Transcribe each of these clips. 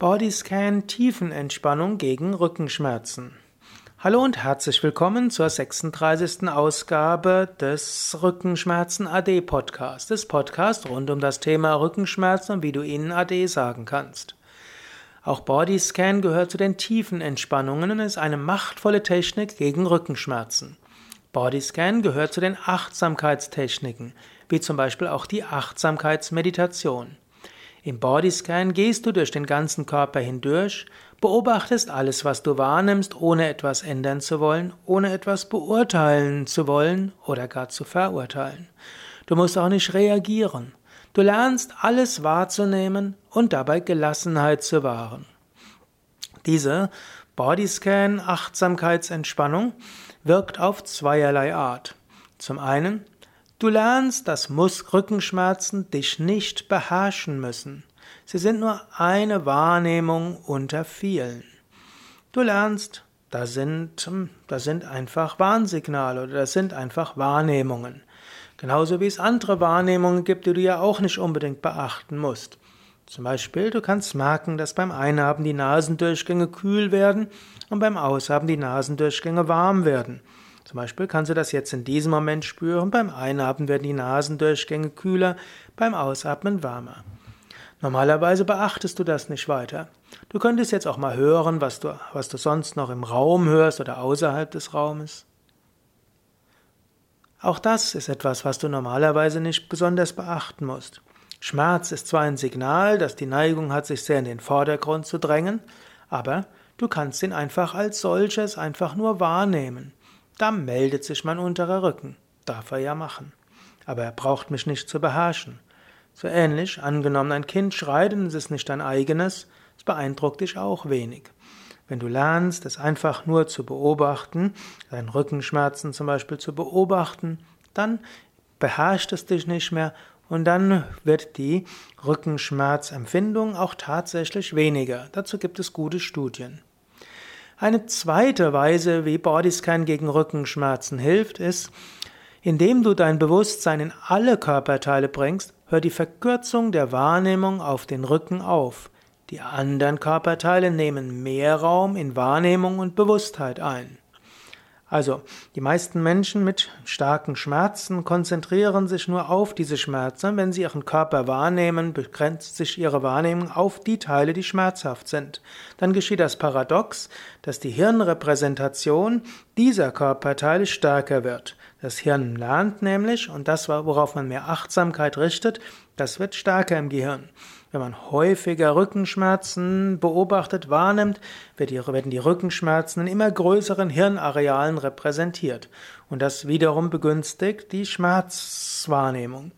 Bodyscan Tiefenentspannung gegen Rückenschmerzen. Hallo und herzlich willkommen zur 36. Ausgabe des Rückenschmerzen AD Podcast, des Podcasts rund um das Thema Rückenschmerzen und wie du ihnen AD sagen kannst. Auch Bodyscan gehört zu den Tiefenentspannungen und ist eine machtvolle Technik gegen Rückenschmerzen. Bodyscan gehört zu den Achtsamkeitstechniken, wie zum Beispiel auch die Achtsamkeitsmeditation. Im Bodyscan gehst du durch den ganzen Körper hindurch, beobachtest alles, was du wahrnimmst, ohne etwas ändern zu wollen, ohne etwas beurteilen zu wollen oder gar zu verurteilen. Du musst auch nicht reagieren. Du lernst alles wahrzunehmen und dabei Gelassenheit zu wahren. Diese Bodyscan Achtsamkeitsentspannung wirkt auf zweierlei Art. Zum einen Du lernst, dass Rückenschmerzen dich nicht beherrschen müssen. Sie sind nur eine Wahrnehmung unter vielen. Du lernst, das sind, hm, das sind einfach Warnsignale oder das sind einfach Wahrnehmungen. Genauso wie es andere Wahrnehmungen gibt, die du ja auch nicht unbedingt beachten musst. Zum Beispiel, du kannst merken, dass beim Einhaben die Nasendurchgänge kühl werden und beim Aushaben die Nasendurchgänge warm werden. Zum Beispiel kannst du das jetzt in diesem Moment spüren. Beim Einatmen werden die Nasendurchgänge kühler, beim Ausatmen wärmer. Normalerweise beachtest du das nicht weiter. Du könntest jetzt auch mal hören, was du, was du sonst noch im Raum hörst oder außerhalb des Raumes. Auch das ist etwas, was du normalerweise nicht besonders beachten musst. Schmerz ist zwar ein Signal, dass die Neigung hat, sich sehr in den Vordergrund zu drängen, aber du kannst ihn einfach als solches einfach nur wahrnehmen. Da meldet sich mein unterer Rücken. Darf er ja machen. Aber er braucht mich nicht zu beherrschen. So ähnlich, angenommen ein Kind schreit und es ist nicht dein eigenes, es beeindruckt dich auch wenig. Wenn du lernst, es einfach nur zu beobachten, deinen Rückenschmerzen zum Beispiel zu beobachten, dann beherrscht es dich nicht mehr und dann wird die Rückenschmerzempfindung auch tatsächlich weniger. Dazu gibt es gute Studien. Eine zweite Weise, wie Bodyscan gegen Rückenschmerzen hilft, ist, indem du dein Bewusstsein in alle Körperteile bringst, hört die Verkürzung der Wahrnehmung auf den Rücken auf. Die anderen Körperteile nehmen mehr Raum in Wahrnehmung und Bewusstheit ein. Also, die meisten Menschen mit starken Schmerzen konzentrieren sich nur auf diese Schmerzen. Wenn sie ihren Körper wahrnehmen, begrenzt sich ihre Wahrnehmung auf die Teile, die schmerzhaft sind. Dann geschieht das Paradox, dass die Hirnrepräsentation dieser Körperteile stärker wird. Das Hirn lernt nämlich, und das, worauf man mehr Achtsamkeit richtet, das wird stärker im Gehirn. Wenn man häufiger Rückenschmerzen beobachtet, wahrnimmt, werden die Rückenschmerzen in immer größeren Hirnarealen repräsentiert. Und das wiederum begünstigt die Schmerzwahrnehmung.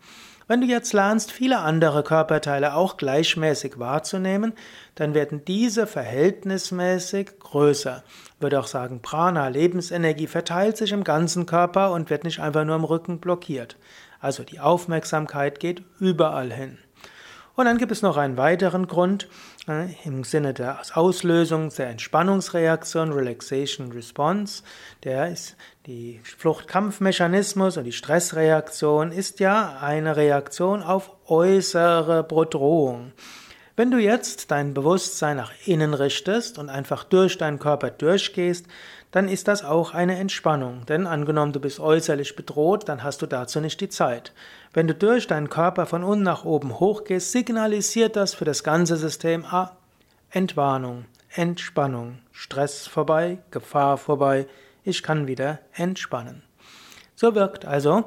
Wenn du jetzt lernst, viele andere Körperteile auch gleichmäßig wahrzunehmen, dann werden diese verhältnismäßig größer. Würde auch sagen, Prana, Lebensenergie, verteilt sich im ganzen Körper und wird nicht einfach nur im Rücken blockiert. Also die Aufmerksamkeit geht überall hin. Und dann gibt es noch einen weiteren Grund äh, im Sinne der Auslösung der Entspannungsreaktion, Relaxation Response. Der ist die Fluchtkampfmechanismus und die Stressreaktion ist ja eine Reaktion auf äußere Bedrohung. Wenn du jetzt dein Bewusstsein nach innen richtest und einfach durch deinen Körper durchgehst, dann ist das auch eine Entspannung. Denn angenommen, du bist äußerlich bedroht, dann hast du dazu nicht die Zeit. Wenn du durch deinen Körper von unten nach oben hochgehst, signalisiert das für das ganze System ah, Entwarnung, Entspannung, Stress vorbei, Gefahr vorbei, ich kann wieder entspannen. So wirkt also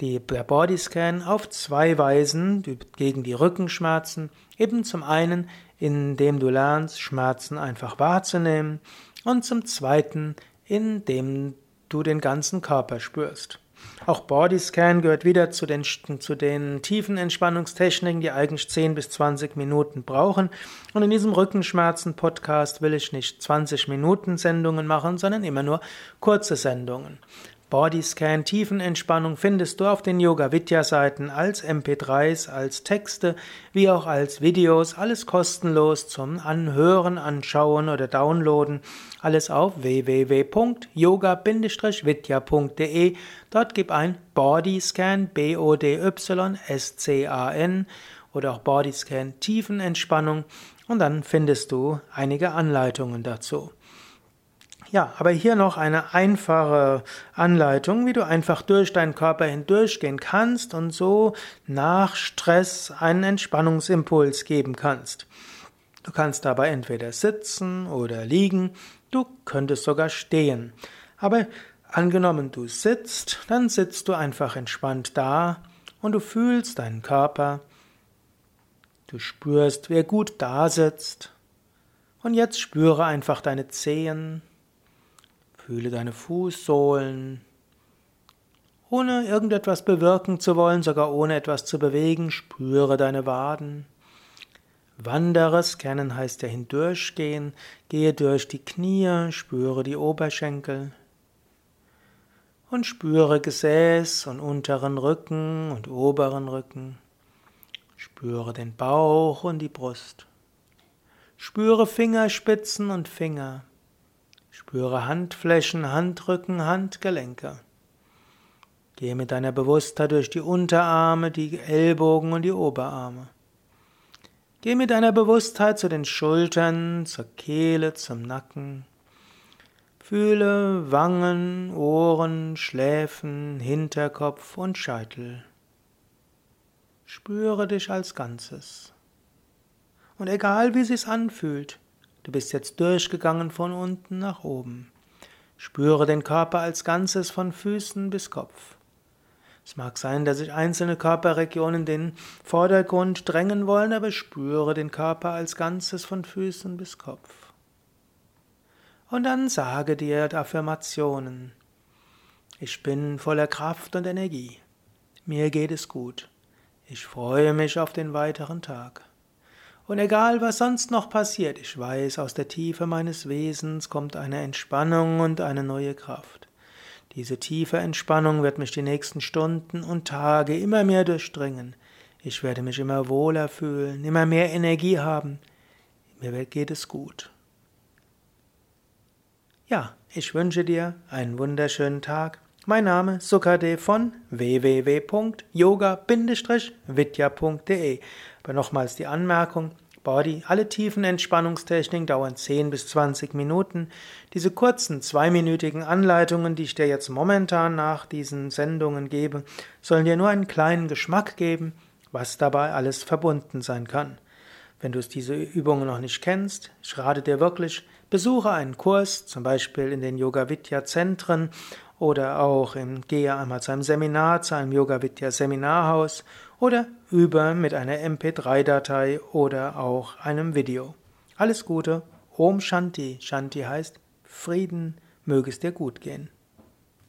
die, der Bodyscan auf zwei Weisen gegen die Rückenschmerzen. Eben zum einen, indem du lernst, Schmerzen einfach wahrzunehmen und zum zweiten, indem du den ganzen Körper spürst. Auch Bodyscan gehört wieder zu den, zu den tiefen Entspannungstechniken, die eigentlich 10 bis 20 Minuten brauchen. Und in diesem Rückenschmerzen-Podcast will ich nicht 20 Minuten Sendungen machen, sondern immer nur kurze Sendungen. Bodyscan Tiefenentspannung findest du auf den Yoga Vidya Seiten als MP3s, als Texte, wie auch als Videos, alles kostenlos zum Anhören, Anschauen oder Downloaden. Alles auf www.yoga-vidya.de. Dort gib ein Bodyscan B O D Y S C A N oder auch Bodyscan Tiefenentspannung und dann findest du einige Anleitungen dazu. Ja, aber hier noch eine einfache Anleitung, wie du einfach durch deinen Körper hindurchgehen kannst und so nach Stress einen Entspannungsimpuls geben kannst. Du kannst dabei entweder sitzen oder liegen, du könntest sogar stehen. Aber angenommen du sitzt, dann sitzt du einfach entspannt da und du fühlst deinen Körper, du spürst, wer gut da sitzt. Und jetzt spüre einfach deine Zehen, Fühle deine Fußsohlen. Ohne irgendetwas bewirken zu wollen, sogar ohne etwas zu bewegen, spüre deine Waden. Wandere, scannen heißt ja hindurchgehen, gehe durch die Knie, spüre die Oberschenkel und spüre Gesäß und unteren Rücken und oberen Rücken. Spüre den Bauch und die Brust. Spüre Fingerspitzen und Finger. Spüre Handflächen, Handrücken, Handgelenke. Gehe mit deiner Bewusstheit durch die Unterarme, die Ellbogen und die Oberarme. Geh mit deiner Bewusstheit zu den Schultern, zur Kehle, zum Nacken. Fühle Wangen, Ohren, Schläfen, Hinterkopf und Scheitel. Spüre dich als Ganzes. Und egal wie sich's anfühlt, Du bist jetzt durchgegangen von unten nach oben. Spüre den Körper als Ganzes von Füßen bis Kopf. Es mag sein, dass sich einzelne Körperregionen den Vordergrund drängen wollen, aber spüre den Körper als Ganzes von Füßen bis Kopf. Und dann sage dir Affirmationen. Ich bin voller Kraft und Energie. Mir geht es gut. Ich freue mich auf den weiteren Tag. Und egal, was sonst noch passiert, ich weiß, aus der Tiefe meines Wesens kommt eine Entspannung und eine neue Kraft. Diese tiefe Entspannung wird mich die nächsten Stunden und Tage immer mehr durchdringen. Ich werde mich immer wohler fühlen, immer mehr Energie haben. Mir geht es gut. Ja, ich wünsche dir einen wunderschönen Tag. Mein Name ist Sukade von www.yoga-vidya.de. Aber nochmals die Anmerkung, Body, alle tiefen Entspannungstechniken dauern 10 bis 20 Minuten. Diese kurzen zweiminütigen Anleitungen, die ich dir jetzt momentan nach diesen Sendungen gebe, sollen dir nur einen kleinen Geschmack geben, was dabei alles verbunden sein kann. Wenn du diese Übungen noch nicht kennst, ich rate dir wirklich, besuche einen Kurs, zum Beispiel in den Yoga Vidya Zentren oder auch im, gehe einmal zu einem Seminar, zu einem Yoga Vidya Seminarhaus oder über mit einer MP3-Datei oder auch einem Video. Alles Gute, Om Shanti. Shanti heißt Frieden, möge es dir gut gehen.